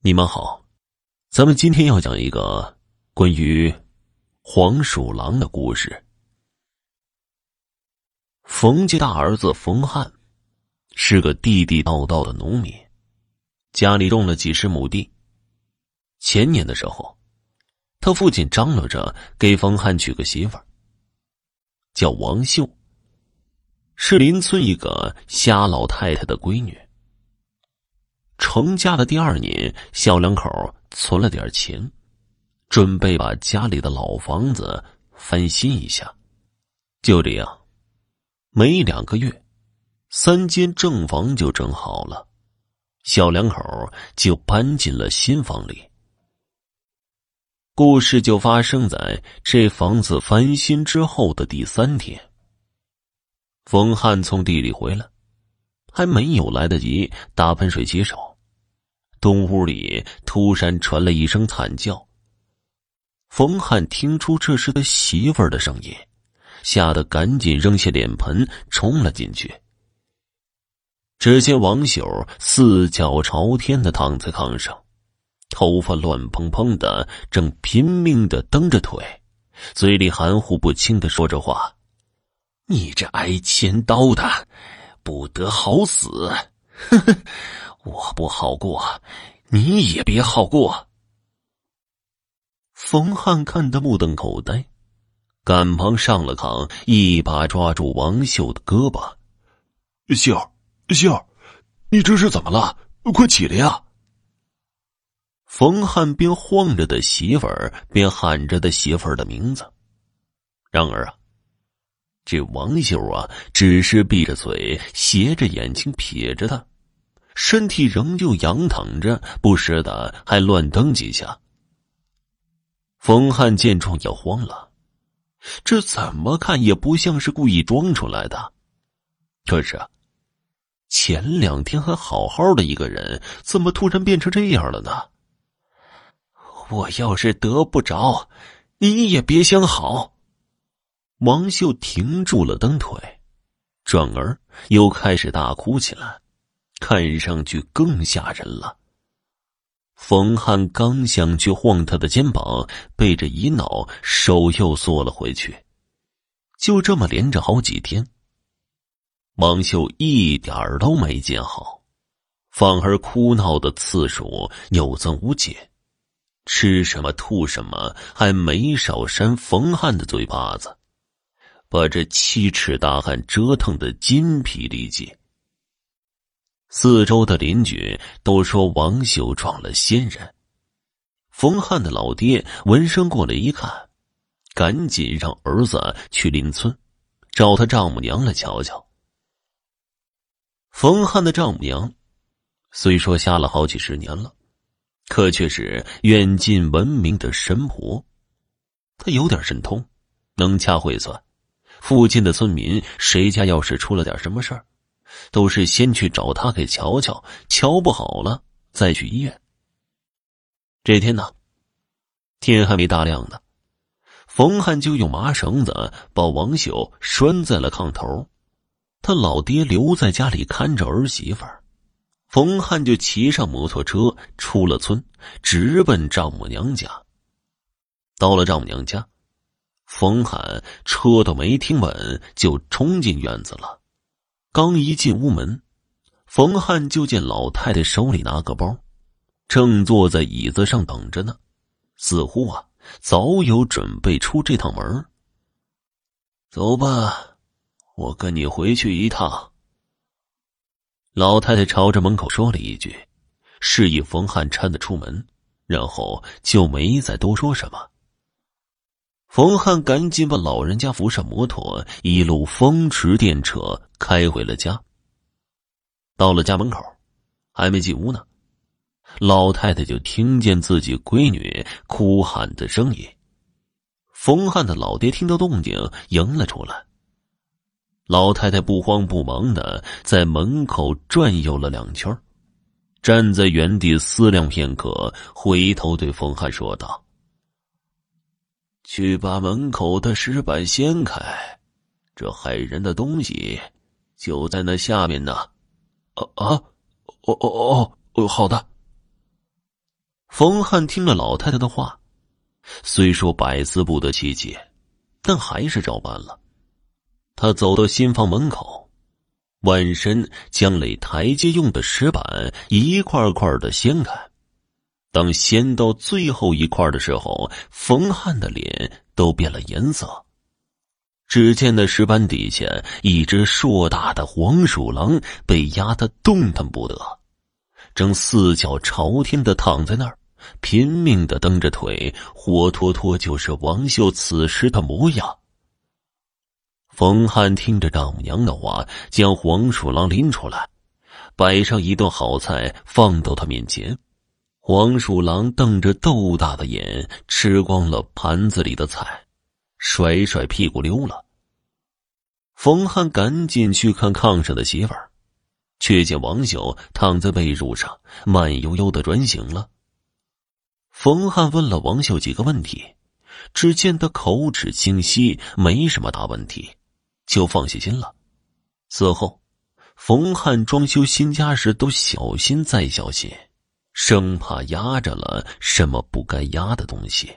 你们好，咱们今天要讲一个关于黄鼠狼的故事。冯家大儿子冯汉是个地地道道的农民，家里种了几十亩地。前年的时候，他父亲张罗着给冯汉娶个媳妇儿，叫王秀，是邻村一个瞎老太太的闺女。成家的第二年，小两口存了点钱，准备把家里的老房子翻新一下。就这样，没两个月，三间正房就整好了，小两口就搬进了新房里。故事就发生在这房子翻新之后的第三天。冯汉从地里回来，还没有来得及打盆水洗手。东屋里突然传来一声惨叫。冯汉听出这是他媳妇儿的声音，吓得赶紧扔下脸盆，冲了进去。只见王秀四脚朝天的躺在炕上，头发乱蓬蓬的，正拼命的蹬着腿，嘴里含糊不清的说着话：“你这挨千刀的，不得好死！”呵呵。我不好过，你也别好过。冯汉看得目瞪口呆，赶忙上了炕，一把抓住王秀的胳膊：“秀秀，你这是怎么了？快起来呀！”冯汉边晃着的媳妇儿，边喊着的媳妇儿的名字。然而啊，这王秀啊，只是闭着嘴，斜着眼睛瞥着他。身体仍旧仰躺着，不时的还乱蹬几下。冯汉见状也慌了，这怎么看也不像是故意装出来的。可是，前两天还好好的一个人，怎么突然变成这样了呢？我要是得不着，你也别想好。王秀停住了蹬腿，转而又开始大哭起来。看上去更吓人了。冯汉刚想去晃他的肩膀，被这一闹，手又缩了回去。就这么连着好几天，王秀一点儿都没见好，反而哭闹的次数有增无减，吃什么吐什么，还没少扇冯汉的嘴巴子，把这七尺大汉折腾的筋疲力尽。四周的邻居都说王秀撞了仙人。冯汉的老爹闻声过来一看，赶紧让儿子去邻村，找他丈母娘来瞧瞧。冯汉的丈母娘虽说瞎了好几十年了，可却是远近闻名的神婆。她有点神通，能掐会算，附近的村民谁家要是出了点什么事儿。都是先去找他给瞧瞧，瞧不好了再去医院。这天呢，天还没大亮呢，冯汉就用麻绳子把王秀拴在了炕头，他老爹留在家里看着儿媳妇儿，冯汉就骑上摩托车出了村，直奔丈母娘家。到了丈母娘家，冯汉车都没停稳，就冲进院子了。刚一进屋门，冯汉就见老太太手里拿个包，正坐在椅子上等着呢，似乎啊早有准备出这趟门。走吧，我跟你回去一趟。老太太朝着门口说了一句，示意冯汉搀着出门，然后就没再多说什么。冯汉赶紧把老人家扶上摩托，一路风驰电掣开回了家。到了家门口，还没进屋呢，老太太就听见自己闺女哭喊的声音。冯汉的老爹听到动静，迎了出来。老太太不慌不忙的在门口转悠了两圈，站在原地思量片刻，回头对冯汉说道。去把门口的石板掀开，这害人的东西就在那下面呢。啊啊，哦哦哦哦，好的。冯汉听了老太太的话，虽说百思不得其解，但还是照办了。他走到新房门口，弯身将垒台阶用的石板一块块的掀开。当掀到最后一块的时候，冯汉的脸都变了颜色。只见那石板底下，一只硕大的黄鼠狼被压得动弹不得，正四脚朝天的躺在那儿，拼命的蹬着腿，活脱脱就是王秀此时的模样。冯汉听着丈母娘的话，将黄鼠狼拎出来，摆上一顿好菜放到他面前。黄鼠狼瞪着豆大的眼，吃光了盘子里的菜，甩甩屁股溜了。冯汉赶紧去看炕上的媳妇儿，却见王秀躺在被褥上，慢悠悠的转醒了。冯汉问了王秀几个问题，只见他口齿清晰，没什么大问题，就放下心了。此后，冯汉装修新家时都小心再小心。生怕压着了什么不该压的东西。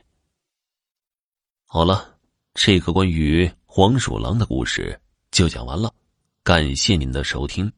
好了，这个关于黄鼠狼的故事就讲完了，感谢您的收听。